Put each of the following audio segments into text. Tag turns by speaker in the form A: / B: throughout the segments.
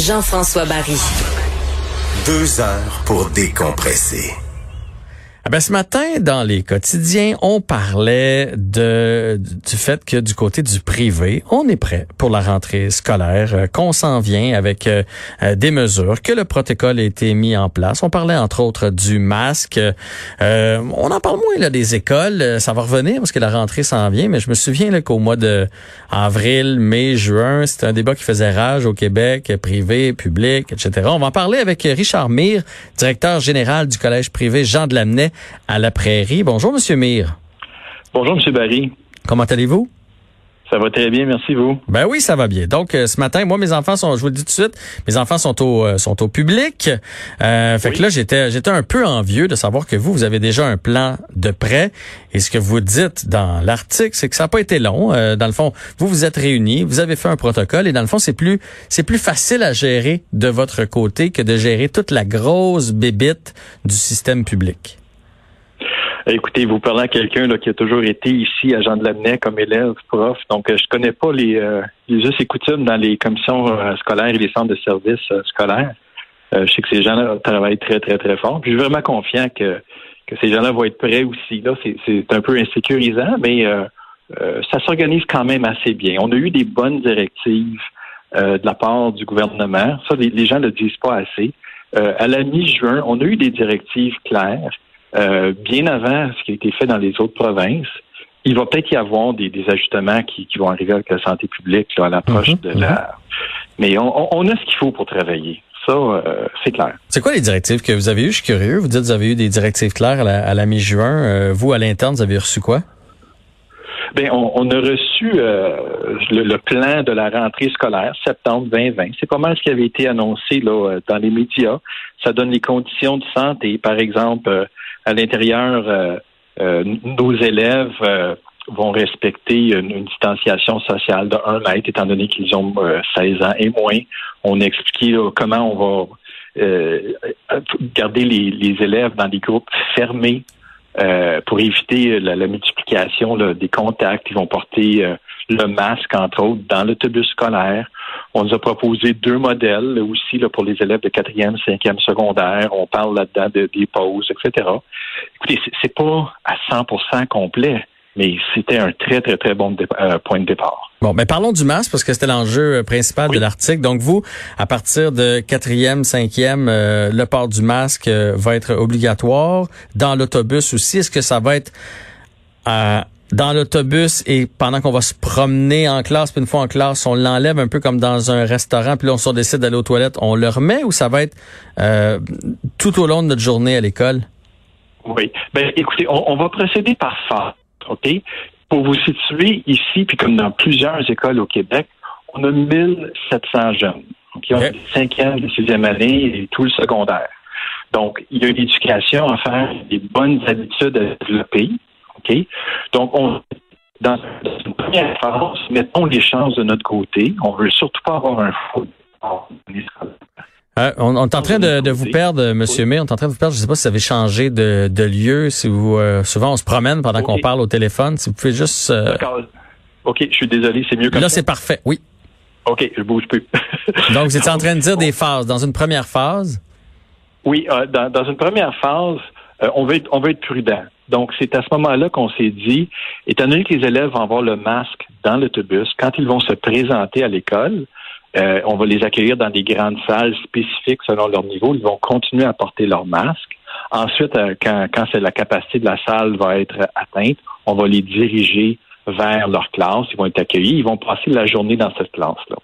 A: Jean-François Barry.
B: Deux heures pour décompresser.
C: Ah ben, ce matin, dans les quotidiens, on parlait de, du fait que du côté du privé, on est prêt pour la rentrée scolaire, euh, qu'on s'en vient avec euh, euh, des mesures, que le protocole a été mis en place. On parlait entre autres du masque. on en parle moins là, des écoles. Ça va revenir parce que la rentrée s'en vient, mais je me souviens qu'au mois de avril, mai, juin, c'était un débat qui faisait rage au Québec, privé, public, etc. On va en parler avec Richard Mire, directeur général du Collège privé Jean de À la Prairie. Bonjour, Monsieur Mire.
D: Bonjour, Monsieur Barry.
C: Comment allez-vous?
D: Ça va très bien, merci vous.
C: Ben oui, ça va bien. Donc euh, ce matin, moi mes enfants sont, je vous le dis tout de suite, mes enfants sont au euh, sont au public. Euh, fait que là j'étais j'étais un peu envieux de savoir que vous vous avez déjà un plan de prêt. Et ce que vous dites dans l'article, c'est que ça n'a pas été long. dans le fond, vous vous êtes réunis, vous avez fait un protocole et dans le fond c'est plus c'est plus facile à gérer de votre côté que de gérer toute la grosse bébite du système public.
D: Écoutez, vous parlez à quelqu'un qui a toujours été ici à Jean de Lamennais comme élève, prof. Donc, euh, je connais pas les, euh, les us et coutumes dans les commissions euh, scolaires et les centres de services scolaires. je sais que ces gens-là travaillent très, très, très fort. Puis, je suis vraiment confiant que, que ces gens-là vont être prêts aussi. Là, c'est un peu insécurisant, mais ça s'organise quand même assez bien. On a eu des bonnes directives de la part du gouvernement. Ça, les, les gens ne le disent pas assez. à la mi-juin, on a eu des directives claires euh, bien avant ce qui a été fait dans les autres provinces. Il va peut-être y avoir des, ajustements qui, vont arriver avec la santé publique à l'approche mhm, de la. Mhm. Mais on, a ce qu'il faut pour travailler. Ça, euh, c'est clair.
C: C'est quoi les directives que vous avez eues? Je suis curieux. Vous dites que vous avez eu des directives claires à la, mi-juin. Euh, vous, à l'interne, vous avez reçu quoi?
D: Bien, on, a reçu le, plan de la rentrée scolaire septembre 2020. C'est pas mal ce qui avait été annoncé là, dans les médias. Ça donne les conditions de santé, par exemple, à l'intérieur, euh, euh, nos élèves euh, vont respecter une, distanciation sociale de 1 mètre, étant donné qu'ils ont 16 ans et moins. On a expliqué comment on va garder les, élèves dans des groupes fermés pour éviter la, multiplication des contacts. Ils vont porter le masque, entre autres, dans l'autobus scolaire. On nous a proposé deux modèles aussi là, pour les élèves de quatrième, cinquième secondaire. On parle là-dedans de, des pauses, etc. Écoutez, c'est pas à 100% complet, mais c'était un très, très, très bon euh, point de départ.
C: Bon, mais parlons du masque parce que c'était l'enjeu euh, principal de l'article. Donc vous, à partir de quatrième, cinquième, euh, le port du masque va être obligatoire. Dans l'autobus aussi, est-ce que ça va être dans l'autobus et pendant qu'on va se promener en classe, puis une fois en classe, on l'enlève un peu comme dans un restaurant, puis là, on décide d'aller aux toilettes, on le remet ou ça va être euh, tout au long de notre journée à l'école?
D: Oui. Ben, écoutez, on, va procéder par phase, OK? Pour vous situer ici, puis comme dans plusieurs écoles au Québec, on a 1700 jeunes qui ont cinquième, sixième année et tout le secondaire. Donc, il y a une éducation à faire, des bonnes habitudes à développer. OK? Donc, on, dans, une première phase, mettons les chances de notre côté. On veut surtout pas avoir un faux
C: euh, on, est en train de, vous perdre, M. May. On est en train de vous perdre. Je ne sais pas si vous avez changé de, lieu. Si vous, euh, souvent, on se promène pendant qu'on parle au téléphone. Si vous pouvez juste. Euh,
D: OK, je suis désolé. C'est mieux comme
C: Là, c'est parfait. Oui.
D: OK, je bouge plus.
C: Donc, vous étiez en train de dire des phases. Dans une première phase?
D: Oui, dans, dans, une première phase, on veut être, on veut être prudent. Donc, c'est à ce moment-là qu'on s'est dit, étant donné que les élèves vont avoir le masque dans l'autobus, quand ils vont se présenter à l'école, euh, on va les accueillir dans des grandes salles spécifiques selon leur niveau. Ils vont continuer à porter leur masque. Ensuite, euh, quand, quand la capacité de la salle va être atteinte, on va les diriger vers leur classe. Ils vont être accueillis. Ils vont passer la journée dans cette classe-là.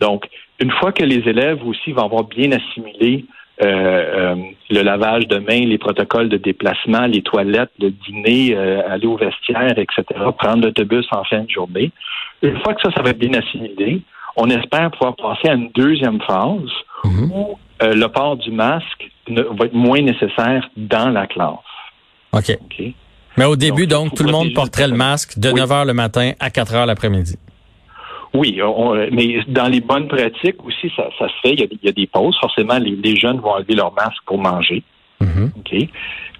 D: Donc, une fois que les élèves aussi vont avoir bien assimilé euh, euh, le lavage de mains, les protocoles de déplacement, les toilettes, le dîner, euh, aller au vestiaire, etc., prendre l'autobus en fin de journée. Une fois que ça, ça va être bien assimilé, on espère pouvoir passer à une deuxième phase mhm. où le port du masque va être moins nécessaire dans la classe.
C: OK. Mais au début, donc, tout le monde porterait le masque de 9 h le matin à 4 h l'après-midi.
D: Oui, mais dans les bonnes pratiques aussi, ça, se fait. Il y, a, des pauses. Forcément, les, jeunes vont enlever leur masque pour manger. Mm-hmm.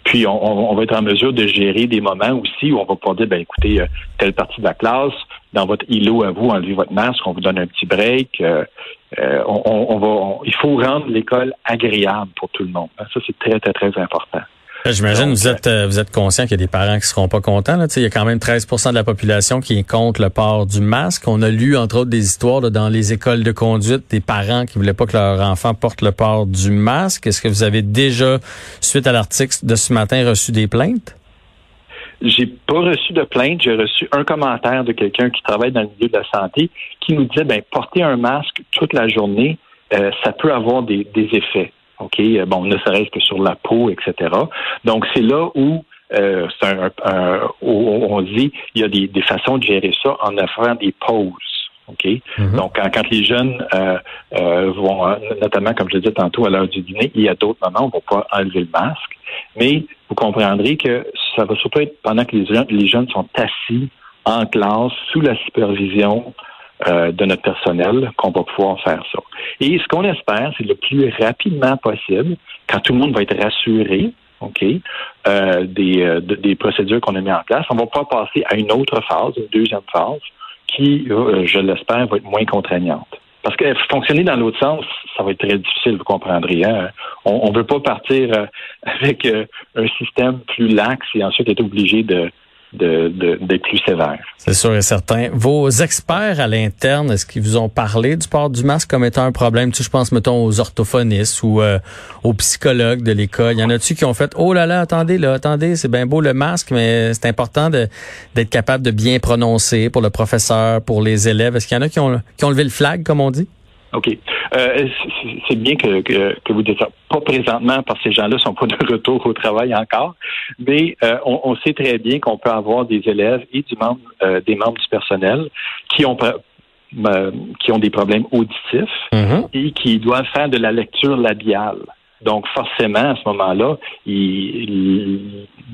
D: Puis on, va être en mesure de gérer des moments aussi où on va pouvoir dire, ben écoutez, telle partie de la classe, dans votre îlot à vous, enlevez votre masque, on vous donne un petit break. on, va, il faut rendre l'école agréable pour tout le monde. Ça, c'est très, très, très important.
C: Euh, j'imagine vous êtes euh, vous êtes conscient qu'il y a des parents qui seront pas contents. Là. Il y a quand même 13% de la population qui est contre le port du masque. On a lu entre autres des histoires dans les écoles de conduite des parents qui voulaient pas que leur enfant porte le port du masque. Est-ce que vous avez déjà, suite à l'article de ce matin, reçu des plaintes?
D: J'ai pas reçu de plainte. J'ai reçu un commentaire de quelqu'un qui travaille dans le milieu de la santé qui nous disait ben porter un masque toute la journée, euh, ça peut avoir des effets. OK? Euh, bon, ne serait-ce que sur la peau, etc. Donc, c'est là où euh, un, on dit il y a des, des, façons de gérer ça en offrant des pauses. OK? Mm-hmm. Donc, quand, les jeunes euh, euh, vont, notamment, comme je le disais tantôt, à l'heure du dîner, il y a d'autres moments où on va pas enlever le masque. Mais vous comprendrez que ça va surtout être pendant que les jeunes, sont assis en classe sous la supervision euh, de notre personnel qu'on va pouvoir faire ça. Et ce qu'on espère, c'est le plus rapidement possible, quand tout le monde va être rassuré, OK, euh, des, euh, des procédures qu'on a mis en place, on va pas passer à une autre phase, une deuxième phase, qui, je l'espère, va être moins contraignante. Parce que fonctionner dans l'autre sens, ça va être très difficile, vous comprendrez. Hein? On ne veut pas partir avec un système plus lax et ensuite être obligé de, de, d'être plus sévère.
C: C'est sûr et certain. Vos experts à l'interne, est-ce qu'ils vous ont parlé du port du masque comme étant un problème? Tu sais, je pense, mettons, aux orthophonistes ou euh, aux psychologues de l'école. Il y en a-tu qui ont fait, oh là là, attendez, là, attendez, c'est bien beau le masque, mais c'est important d'être capable de bien prononcer pour le professeur, pour les élèves. Est-ce qu'il y en a qui ont, qui ont levé le flag, comme on dit?
D: OK. Euh, c'est bien que, que, vous dites ça. Pas présentement, parce que ces gens-là sont pas de retour au travail encore, mais euh, on, sait très bien qu'on peut avoir des élèves et du membre, euh, des membres du personnel qui ont qui ont des problèmes auditifs mm-hmm. et qui doivent faire de la lecture labiale. Donc, forcément, à ce moment-là,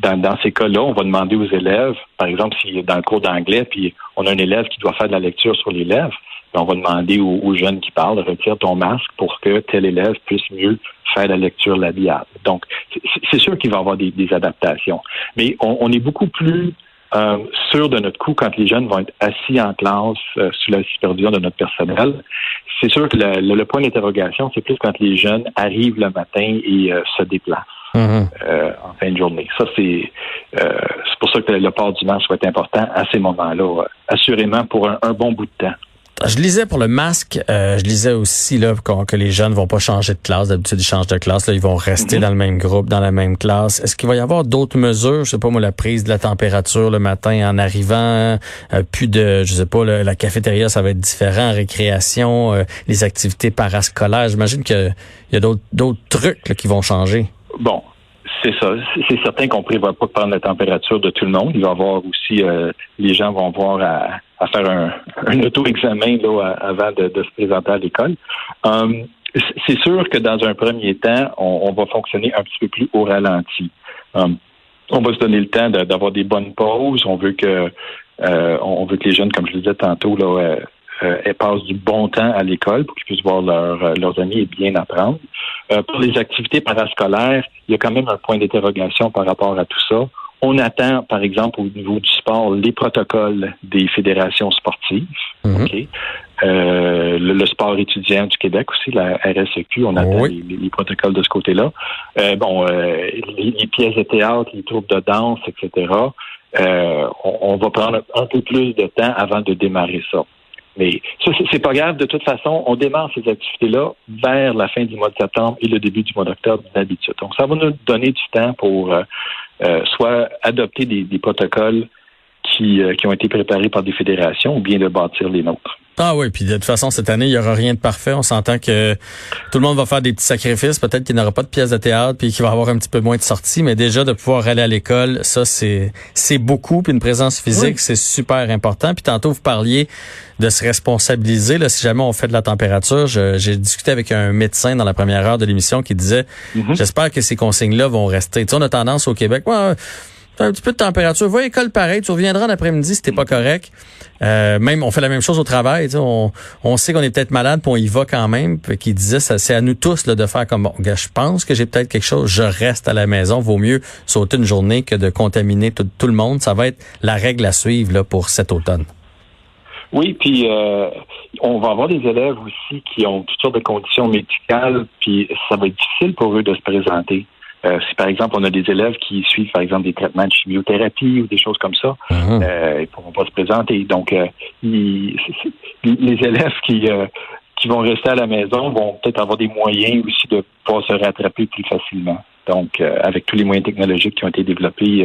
D: dans, dans, ces cas-là, on va demander aux élèves, par exemple, si dans le cours d'anglais, puis on a un élève qui doit faire de la lecture sur les lèvres, on va demander aux, jeunes qui parlent, retire ton masque pour que tel élève puisse mieux faire la lecture labiale. Donc, c'est sûr qu'il va y avoir des, adaptations. Mais on, est beaucoup plus euh, sûr de notre coup quand les jeunes vont être assis en classe euh, sous la supervision de notre personnel. C'est sûr que le, point d'interrogation, c'est plus quand les jeunes arrivent le matin et euh, se déplacent. Mm-hmm. en fin de journée. Ça, c'est c'est pour ça que le port du masque va être important à ces moments-là, assurément pour un bon bout de temps.
C: Je lisais pour le masque, euh, je lisais aussi là que les jeunes vont pas changer de classe. D'habitude, ils changent de classe. Là, ils vont rester mhm. dans le même groupe, dans la même classe. Est-ce qu'il va y avoir d'autres mesures? Je sais pas moi, la prise de la température le matin en arrivant, euh, plus de, je sais pas, la cafétéria, ça va être différent, récréation, euh, les activités parascolaires. J'imagine qu'il y a d'autres trucs qui vont changer.
D: Bon, c'est ça. C'est certain qu'on prévoit pas de prendre la température de tout le monde. Il va y avoir aussi, les gens vont voir à à faire un, un auto-examen là, avant de, se présenter à l'école. Hum, c'est sûr que dans un premier temps, on, va fonctionner un petit peu plus au ralenti. Hum, on va se donner le temps d'avoir des bonnes pauses. On veut que euh, on veut que les jeunes, comme je le disais tantôt, là, euh, euh passent du bon temps à l'école pour qu'ils puissent voir euh, leurs amis et bien apprendre. pour les activités parascolaires, il y a quand même un point d'interrogation par rapport à tout ça. On attend, par exemple, au niveau du sport, les protocoles des fédérations sportives. Mhm. Euh, le, sport étudiant du Québec aussi, la RSEQ, on attend les, protocoles de ce côté-là. Euh, bon, euh, les, pièces de théâtre, les troupes de danse, etc. On, va prendre un peu plus de temps avant de démarrer ça. Mais ça, c'est pas grave. De toute façon, on démarre ces activités-là vers la fin du mois de septembre et le début du mois d'octobre d'habitude. Donc, ça va nous donner du temps pour euh, soit adopter des, protocoles qui, euh, qui ont été préparés par des fédérations ou bien de bâtir les nôtres.
C: Ah oui, puis de toute façon, cette année, il y aura rien de parfait. On s'entend que tout le monde va faire des petits sacrifices. Peut-être qu'il n'y aura pas de pièces de théâtre, puis qu'il va avoir un petit peu moins de sorties. Mais déjà, de pouvoir aller à l'école, ça, c'est c'est beaucoup. Puis une présence physique, c'est super important. Puis tantôt, vous parliez de se responsabiliser. Là, si jamais on fait de la température, j'ai discuté avec un médecin dans la première heure de l'émission qui disait, mm-hmm. j'espère que ces consignes-là vont rester. Tu sais, on a tendance au Québec, un petit peu de température. Va à l'école pareil, tu reviendras en après-midi si t'es pas correct. Euh, même, on fait la même chose au travail. On, on sait qu'on est peut-être malade, puis on y va quand même. Puis qu'il disait, ça, c'est à nous tous là, de faire comme bon, je pense que j'ai peut-être quelque chose. Je reste à la maison. Vaut mieux sauter une journée que de contaminer tout, tout le monde. Ça va être la règle à suivre là pour cet automne.
D: Oui, puis euh, on va avoir des élèves aussi qui ont toutes sortes de conditions médicales, puis ça va être difficile pour eux de se présenter. Euh, si par exemple on a des élèves qui suivent par exemple des traitements de chimiothérapie ou des choses comme ça,
C: Mhm.
D: euh, ils pourront pas se présenter. Donc euh, ils- les élèves qui euh, qui vont rester à la maison vont peut-être avoir des moyens aussi de pouvoir se rattraper plus facilement. Donc avec tous les moyens technologiques qui ont été développés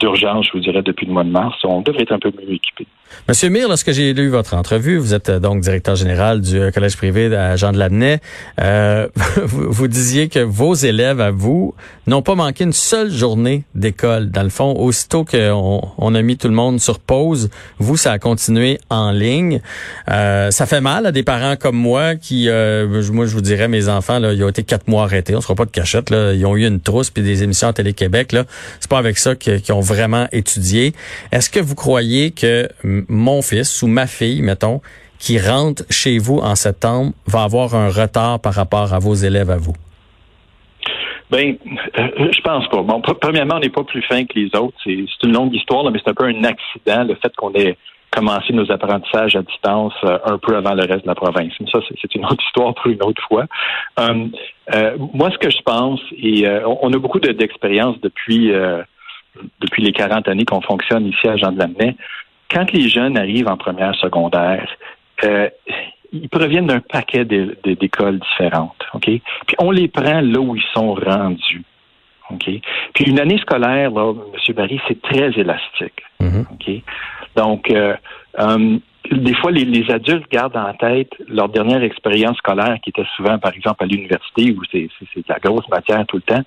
D: d'urgence, je vous dirais depuis le mois de mars, on devrait être un peu mieux équipé.
C: Monsieur Mire, lorsque j'ai lu votre entrevue, vous êtes euh, donc directeur général du euh, collège privé à Jean de Lamennais. Euh, vous, disiez que vos élèves à vous n'ont pas manqué une seule journée d'école. Dans le fond, aussitôt qu'on on a mis tout le monde sur pause, vous, ça a continué en ligne. Ça fait mal à des parents comme moi qui, moi, je vous dirais, mes enfants, là, ils ont été quatre mois arrêtés. On se fera pas de cachette. Là. Ils ont eu une trousse puis des émissions à Télé-Québec. Là, c'est pas avec ça qu'ils ont vraiment étudié. Est-ce que vous croyez que mon fils ou ma fille, mettons, qui rentre chez vous en septembre, va avoir un retard par rapport à vos élèves à vous?
D: Ben, euh, je pense pas. Bon, pr- premièrement, on n'est pas plus fin que les autres. C'est une longue histoire, mais c'est un peu un accident, le fait qu'on ait commencé nos apprentissages à distance euh, un peu avant le reste de la province. Ça, c'est- une autre histoire pour une autre fois. Euh, euh, moi, ce que je pense, et euh, on a beaucoup de- d'expérience depuis euh, depuis les 40 années qu'on fonctionne ici à Jean de Lamennais. Quand les jeunes arrivent en première secondaire, euh, ils proviennent d'un paquet d'é- d'é- d'écoles différentes, OK? Puis on les prend là où ils sont rendus, OK? Puis une année scolaire, là, M. Barry, c'est très élastique,
C: Mhm.
D: OK? Donc, euh, euh, des fois, les, les adultes gardent en tête leur dernière expérience scolaire, qui était souvent, par exemple, à l'université, où c'est de la grosse matière tout le temps.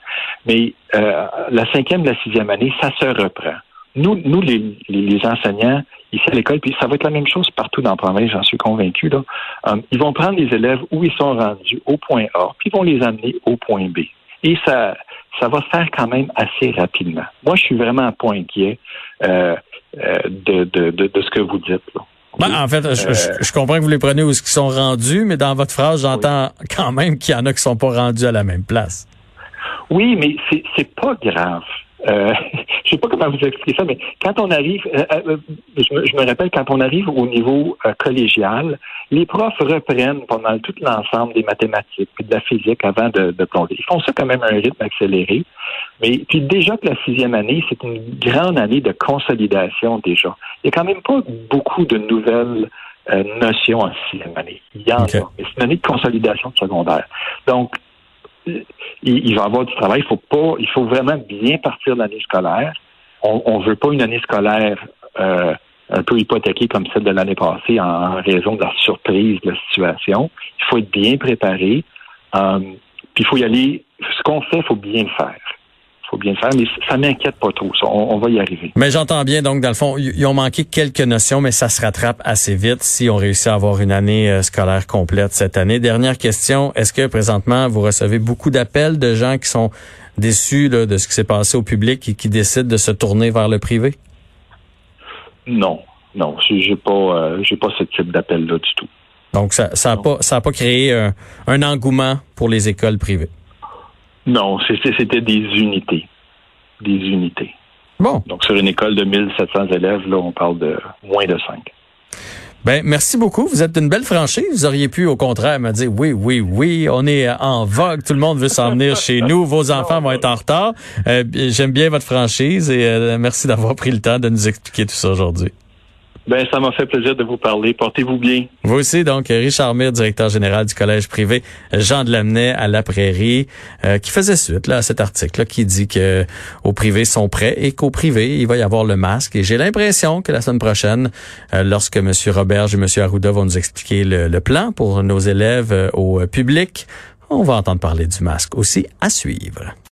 D: Mais euh, la cinquième, la sixième année, ça se reprend. Nous, nous les, enseignants, ici à l'école, puis ça va être la même chose partout dans la province, j'en suis convaincu. Là. Euh, ils vont prendre les élèves où ils sont rendus au point A, puis ils vont les amener au point B. Et ça, ça va se faire quand même assez rapidement. Moi, je suis vraiment pas inquiet euh, euh, de, de, de, de ce que vous dites. Là.
C: Ben, en fait, je, je- je comprends que vous les prenez où ils sont rendus, mais dans votre phrase, j'entends quand même qu'il y en a qui sont pas rendus à la même place.
D: Oui, mais c'est pas grave. Euh, je sais pas comment vous expliquer ça, mais quand on arrive, euh, euh, je, me, je me rappelle quand on arrive au niveau euh, collégial, les profs reprennent pendant tout l'ensemble des mathématiques puis de la physique avant de, de plonger. Ils font ça quand même à un rythme accéléré. Mais puis déjà que la sixième année, c'est une grande année de consolidation déjà. Il y a quand même pas beaucoup de nouvelles euh, notions en sixième année. Il y en a, mais c'est une année de consolidation de secondaire. Donc, il, il va y avoir du travail. Il faut pas, il faut vraiment bien partir de l'année scolaire. On, on veut pas une année scolaire euh, un peu hypothéquée comme celle de l'année passée en, en raison de la surprise de la situation. Il faut être bien préparé. Euh, puis il faut y aller. Ce qu'on fait, il faut bien le faire. Faut bien le faire, mais ça m'inquiète pas trop. Ça. On, on va y arriver.
C: Mais j'entends bien, donc, dans le fond, ils ont manqué quelques notions, mais ça se rattrape assez vite si on réussit à avoir une année euh, scolaire complète cette année. Dernière question, est-ce que présentement, vous recevez beaucoup d'appels de gens qui sont déçus là, de ce qui s'est passé au public et qui décident de se tourner vers le privé?
D: Non, non, j'ai j'ai pas, euh, j'ai pas ce type d'appel là du tout.
C: Donc, ça ça a
D: Non.
C: pas ça a pas créé un, un engouement pour les écoles privées.
D: Non, c'était c'était des unités, des unités.
C: Bon,
D: Donc sur une école de 1700 élèves, là, on parle de moins de 5.
C: ben merci beaucoup. Vous êtes une belle franchise. Vous auriez pu, au contraire, me dire oui, oui, oui, on est en vogue. Tout le monde veut s'en venir chez nous. Vos enfants vont être en retard. Euh, J'aime bien votre franchise et euh, merci d'avoir pris le temps de nous expliquer tout ça aujourd'hui.
D: Ben, ça m'a fait plaisir de vous parler. Portez-vous bien.
C: Vous aussi, donc, Richard Mire, directeur général du collège privé Jean de Lamennais à la Prairie, euh, qui faisait suite là, à cet article là, qui dit que au privé sont prêts et qu'au privé, il va y avoir le masque. Et j'ai l'impression que la semaine prochaine, euh, lorsque M. Roberge et M. Arruda vont nous expliquer le, le plan pour nos élèves euh, au public, on va entendre parler du masque aussi à suivre.